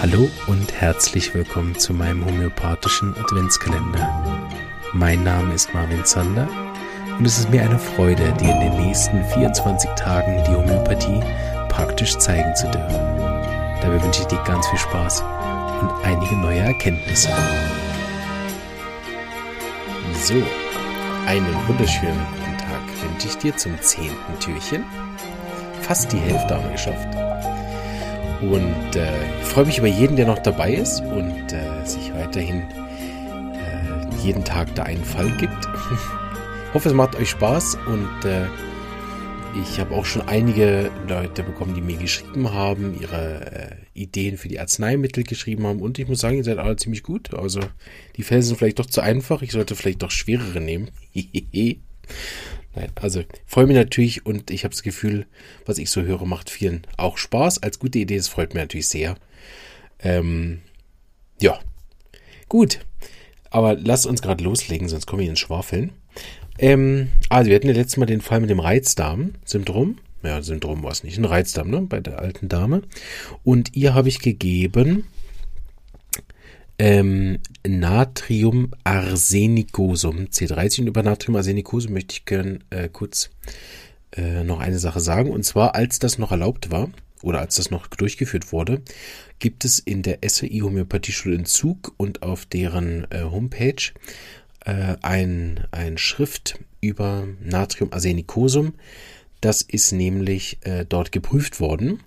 Hallo und herzlich willkommen zu meinem homöopathischen Adventskalender. Mein Name ist Marvin Zander und es ist mir eine Freude, dir in den nächsten 24 Tagen die Homöopathie praktisch zeigen zu dürfen. Dabei wünsche ich dir ganz viel Spaß und einige neue Erkenntnisse. So, einen wunderschönen guten Tag wünsche ich dir zum zehnten Türchen. Fast die Hälfte haben wir geschafft. Und äh, ich freue mich über jeden, der noch dabei ist und äh, sich weiterhin äh, jeden Tag da einen Fall gibt. ich hoffe, es macht euch Spaß und äh, ich habe auch schon einige Leute bekommen, die mir geschrieben haben, ihre äh, Ideen für die Arzneimittel geschrieben haben und ich muss sagen, ihr seid alle ziemlich gut. Also die Fälle sind vielleicht doch zu einfach. Ich sollte vielleicht doch schwerere nehmen. Nein, also freue mich natürlich und ich habe das Gefühl, was ich so höre, macht vielen auch Spaß. Als gute Idee, das freut mich natürlich sehr. Ähm, ja, gut. Aber lasst uns gerade loslegen, sonst komme ich ins Schwafeln. Ähm, also wir hatten ja letztes Mal den Fall mit dem Reizdarm-Syndrom. Ja, Syndrom war es nicht, ein Reizdarm, ne, bei der alten Dame. Und ihr habe ich gegeben ähm, Natriumarsenicosum C30 und über Natriumarsenicosum möchte ich gerne äh, kurz äh, noch eine Sache sagen. Und zwar, als das noch erlaubt war oder als das noch durchgeführt wurde, gibt es in der SAI Homöopathieschule in Zug und auf deren äh, Homepage äh, ein, ein Schrift über Natriumarsenicosum. Das ist nämlich äh, dort geprüft worden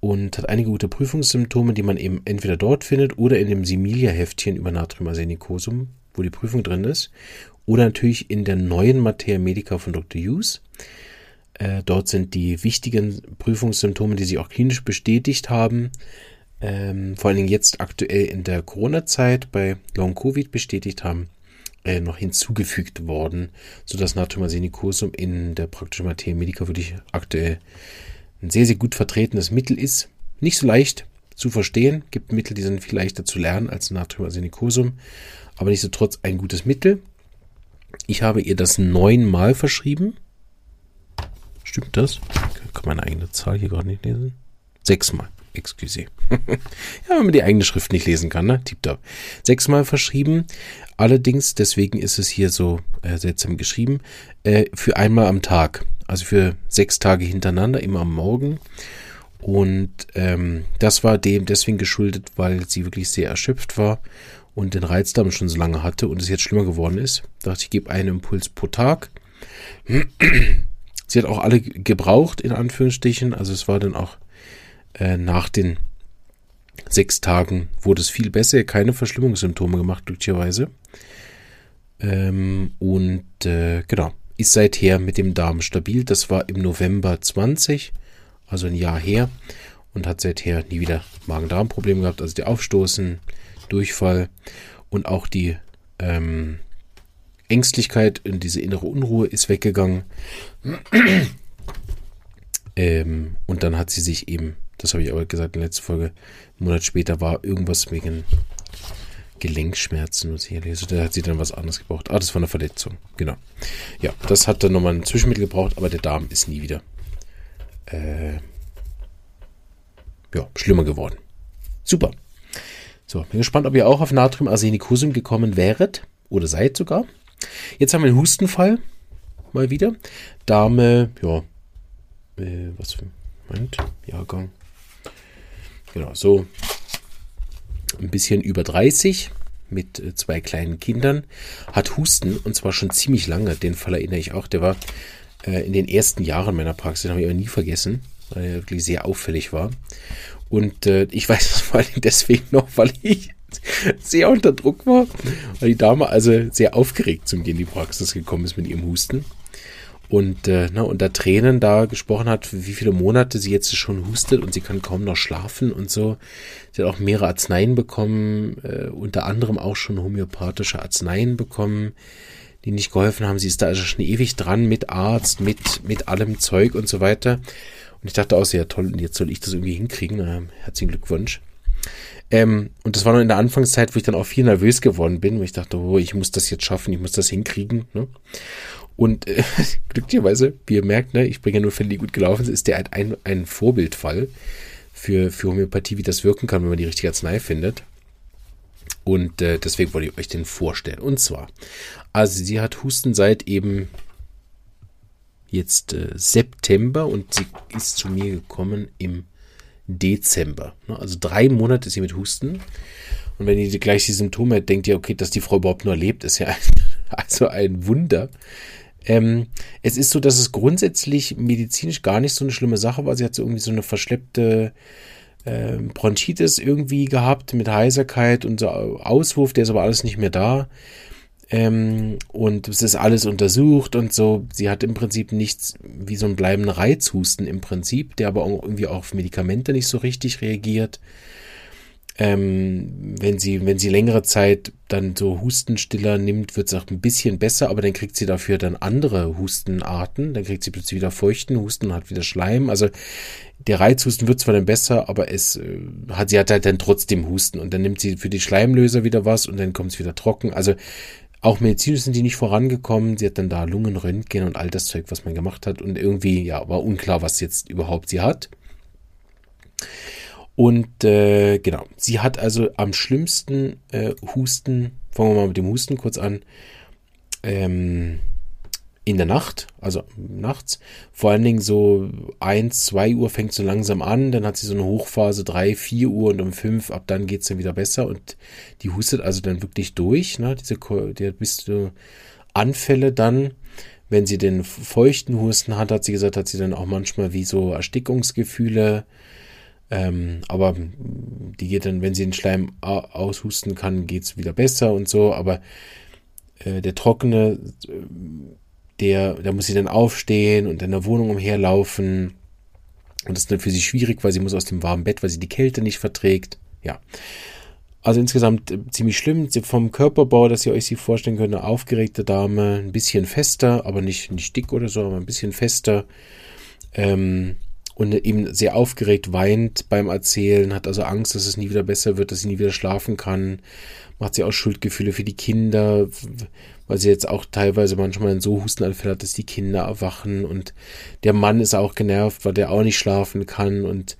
und hat einige gute Prüfungssymptome, die man eben entweder dort findet oder in dem Similia-Heftchen über Natriumarsenicosum, wo die Prüfung drin ist, oder natürlich in der neuen Materia Medica von Dr. Hughes. Äh, dort sind die wichtigen Prüfungssymptome, die sich auch klinisch bestätigt haben, ähm, vor allen Dingen jetzt aktuell in der Corona-Zeit bei Long Covid bestätigt haben, äh, noch hinzugefügt worden, sodass Natriumarsenicosum in der praktischen Materia Medica wirklich aktuell ein sehr, sehr gut vertretenes Mittel ist. Nicht so leicht zu verstehen, gibt Mittel, die sind viel leichter zu lernen als Natriumarsenicosum, aber nichtsdestotrotz ein gutes Mittel. Ich habe ihr das neunmal verschrieben. Stimmt das? Ich kann meine eigene Zahl hier gerade nicht lesen. Sechsmal. Excuse. ja, wenn man die eigene Schrift nicht lesen kann, ne? Tipptopp. Sechsmal verschrieben. Allerdings, deswegen ist es hier so äh, seltsam geschrieben, äh, für einmal am Tag also für sechs Tage hintereinander, immer am Morgen. Und ähm, das war dem deswegen geschuldet, weil sie wirklich sehr erschöpft war und den Reizdarm schon so lange hatte und es jetzt schlimmer geworden ist. Da dachte ich, gebe einen Impuls pro Tag. Sie hat auch alle gebraucht, in Anführungsstrichen. Also es war dann auch äh, nach den sechs Tagen wurde es viel besser, keine Verschlimmungssymptome gemacht, glücklicherweise. Ähm, und äh, genau, ist seither mit dem Darm stabil. Das war im November 20, also ein Jahr her, und hat seither nie wieder Magen-Darm-Probleme gehabt. Also die Aufstoßen, Durchfall und auch die ähm, Ängstlichkeit und diese innere Unruhe ist weggegangen. ähm, und dann hat sie sich eben, das habe ich aber gesagt in der letzten Folge, einen Monat später war irgendwas wegen Gelenkschmerzen, hier lese. Da hat sie dann was anderes gebraucht. Ah, das war eine Verletzung. Genau. Ja, das hat dann nochmal ein Zwischenmittel gebraucht, aber der Darm ist nie wieder äh, ja, schlimmer geworden. Super. So, bin gespannt, ob ihr auch auf Natriumarsenicosum gekommen wäret oder seid sogar. Jetzt haben wir einen Hustenfall. Mal wieder. Dame, ja, äh, was für, Moment, Jahrgang. Genau, so ein bisschen über 30 mit äh, zwei kleinen Kindern, hat Husten und zwar schon ziemlich lange. Den Fall erinnere ich auch. Der war äh, in den ersten Jahren meiner Praxis, den habe ich aber nie vergessen, weil er wirklich sehr auffällig war. Und äh, ich weiß das vor allem deswegen noch, weil ich sehr unter Druck war, weil die Dame also sehr aufgeregt zum Gehen in die Praxis gekommen ist mit ihrem Husten und äh, ne, unter Tränen da gesprochen hat, wie viele Monate sie jetzt schon hustet und sie kann kaum noch schlafen und so. Sie hat auch mehrere Arzneien bekommen, äh, unter anderem auch schon homöopathische Arzneien bekommen, die nicht geholfen haben. Sie ist da also schon ewig dran mit Arzt, mit, mit allem Zeug und so weiter. Und ich dachte auch, sehr toll, und jetzt soll ich das irgendwie hinkriegen. Na, herzlichen Glückwunsch. Ähm, und das war noch in der Anfangszeit, wo ich dann auch viel nervös geworden bin, wo ich dachte, oh, ich muss das jetzt schaffen, ich muss das hinkriegen. Ne? Und äh, glücklicherweise, wie ihr merkt, ne, ich bringe ja nur Fälle, die gut gelaufen sind, ist der halt ein, ein Vorbildfall für, für Homöopathie, wie das wirken kann, wenn man die richtige Arznei findet. Und äh, deswegen wollte ich euch den vorstellen. Und zwar, also sie hat Husten seit eben jetzt äh, September und sie ist zu mir gekommen im Dezember. Ne? Also drei Monate ist sie mit Husten. Und wenn ihr gleich die Symptome habt, denkt ihr, okay, dass die Frau überhaupt nur lebt, ist ja ein, also ein Wunder. Ähm, es ist so, dass es grundsätzlich medizinisch gar nicht so eine schlimme Sache war. Sie hat so irgendwie so eine verschleppte äh, Bronchitis irgendwie gehabt mit Heiserkeit und so Auswurf, der ist aber alles nicht mehr da. Ähm, und es ist alles untersucht und so. Sie hat im Prinzip nichts wie so einen bleibenden Reizhusten im Prinzip, der aber irgendwie auch auf Medikamente nicht so richtig reagiert. Ähm, wenn sie, wenn sie längere Zeit dann so Hustenstiller nimmt, wird es auch ein bisschen besser, aber dann kriegt sie dafür dann andere Hustenarten. Dann kriegt sie plötzlich wieder feuchten Husten und hat wieder Schleim. Also der Reizhusten wird zwar dann besser, aber es äh, hat, sie hat halt dann trotzdem Husten und dann nimmt sie für die Schleimlöser wieder was und dann kommt es wieder trocken. Also auch medizinisch sind die nicht vorangekommen. Sie hat dann da Lungenröntgen und all das Zeug, was man gemacht hat. Und irgendwie, ja, war unklar, was jetzt überhaupt sie hat. Und äh, genau, sie hat also am schlimmsten äh, Husten, fangen wir mal mit dem Husten kurz an, ähm, in der Nacht, also nachts. Vor allen Dingen so 1, 2 Uhr fängt so langsam an, dann hat sie so eine Hochphase 3, 4 Uhr und um 5, ab dann geht es dann wieder besser und die hustet also dann wirklich durch, ne? Diese der bis zu Anfälle dann, wenn sie den feuchten Husten hat, hat sie gesagt, hat sie dann auch manchmal wie so Erstickungsgefühle, ähm, aber die geht dann, wenn sie den Schleim aushusten kann, geht es wieder besser und so. Aber äh, der trockene, der, da muss sie dann aufstehen und in der Wohnung umherlaufen. Und das ist dann für sie schwierig, weil sie muss aus dem warmen Bett, weil sie die Kälte nicht verträgt. Ja. Also insgesamt äh, ziemlich schlimm. Vom Körperbau, dass ihr euch sie vorstellen könnt, eine aufgeregte Dame, ein bisschen fester, aber nicht, nicht dick oder so, aber ein bisschen fester. Ähm, und eben sehr aufgeregt weint beim Erzählen, hat also Angst, dass es nie wieder besser wird, dass sie nie wieder schlafen kann, macht sie auch Schuldgefühle für die Kinder, weil sie jetzt auch teilweise manchmal so Hustenanfälle hat, dass die Kinder erwachen und der Mann ist auch genervt, weil der auch nicht schlafen kann und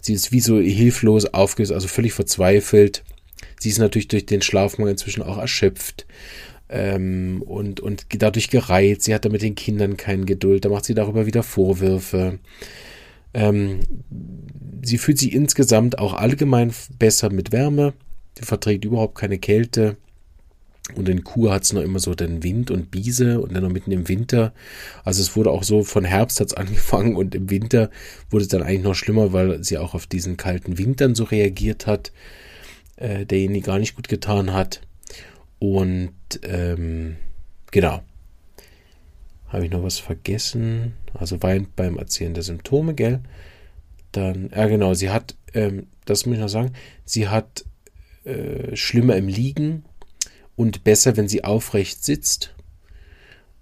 sie ist wie so hilflos aufgelöst, also völlig verzweifelt. Sie ist natürlich durch den Schlafmangel inzwischen auch erschöpft ähm, und, und dadurch gereizt. Sie hat da mit den Kindern keine Geduld, da macht sie darüber wieder Vorwürfe. Ähm, sie fühlt sich insgesamt auch allgemein besser mit Wärme. Sie verträgt überhaupt keine Kälte. Und in Kur hat es noch immer so den Wind und Biese und dann noch mitten im Winter. Also es wurde auch so, von Herbst hat es angefangen und im Winter wurde es dann eigentlich noch schlimmer, weil sie auch auf diesen kalten Wintern so reagiert hat, äh, der ihnen gar nicht gut getan hat. Und ähm, genau, habe ich noch was vergessen? Also weint beim Erzählen der Symptome, gell? Dann, ja genau, sie hat, ähm, das muss ich noch sagen, sie hat äh, schlimmer im Liegen und besser, wenn sie aufrecht sitzt.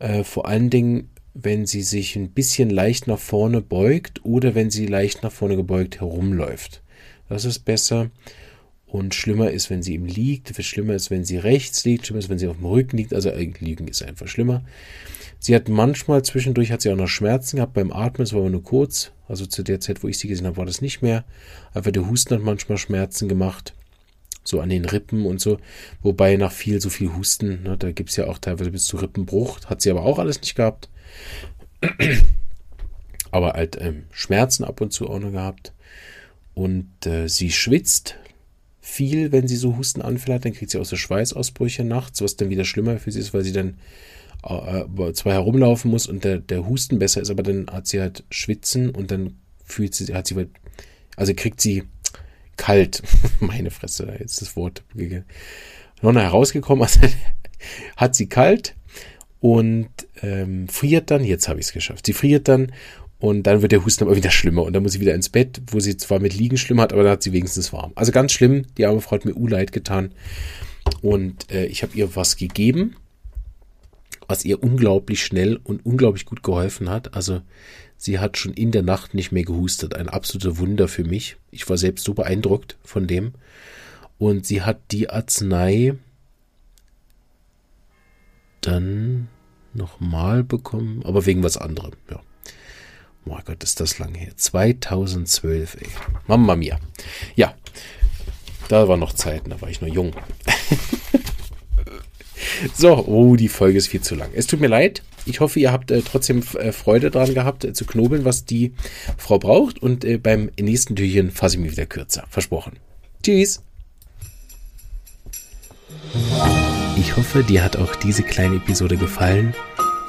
Äh, vor allen Dingen, wenn sie sich ein bisschen leicht nach vorne beugt oder wenn sie leicht nach vorne gebeugt herumläuft. Das ist besser. Und schlimmer ist, wenn sie ihm liegt. Schlimmer ist, wenn sie rechts liegt. Schlimmer ist, wenn sie auf dem Rücken liegt. Also äh, liegen ist einfach schlimmer. Sie hat manchmal zwischendurch hat sie auch noch Schmerzen gehabt beim Atmen, das war aber nur kurz. Also zu der Zeit, wo ich sie gesehen habe, war das nicht mehr. Einfach der Husten hat manchmal Schmerzen gemacht. So an den Rippen und so. Wobei nach viel, so viel Husten, ne, da gibt es ja auch teilweise bis zu Rippenbruch. Hat sie aber auch alles nicht gehabt. aber halt ähm, Schmerzen ab und zu auch noch gehabt. Und äh, sie schwitzt viel, wenn sie so Hustenanfälle hat. Dann kriegt sie auch so Schweißausbrüche nachts, was dann wieder schlimmer für sie ist, weil sie dann äh, zwar herumlaufen muss und der, der Husten besser ist, aber dann hat sie halt Schwitzen und dann fühlt sie, hat sie, halt, also kriegt sie kalt. Meine Fresse, jetzt das Wort noch herausgekommen, also hat sie kalt und ähm, friert dann, jetzt habe ich es geschafft, sie friert dann und dann wird der Husten aber wieder schlimmer und dann muss sie wieder ins Bett, wo sie zwar mit Liegen schlimm hat, aber dann hat sie wenigstens warm. Also ganz schlimm, die arme Frau hat mir U-Leid getan und äh, ich habe ihr was gegeben was ihr unglaublich schnell und unglaublich gut geholfen hat. Also sie hat schon in der Nacht nicht mehr gehustet. Ein absolutes Wunder für mich. Ich war selbst so beeindruckt von dem. Und sie hat die Arznei dann nochmal bekommen, aber wegen was anderem, ja. Oh Gott, ist das lange her. 2012, ey. Mamma mia. Ja, da war noch Zeiten, da war ich noch jung. so, oh, die Folge ist viel zu lang. Es tut mir leid. Ich hoffe, ihr habt äh, trotzdem äh, Freude daran gehabt, äh, zu knobeln, was die Frau braucht. Und äh, beim nächsten Türchen fasse ich mich wieder kürzer. Versprochen. Tschüss. Ich hoffe, dir hat auch diese kleine Episode gefallen.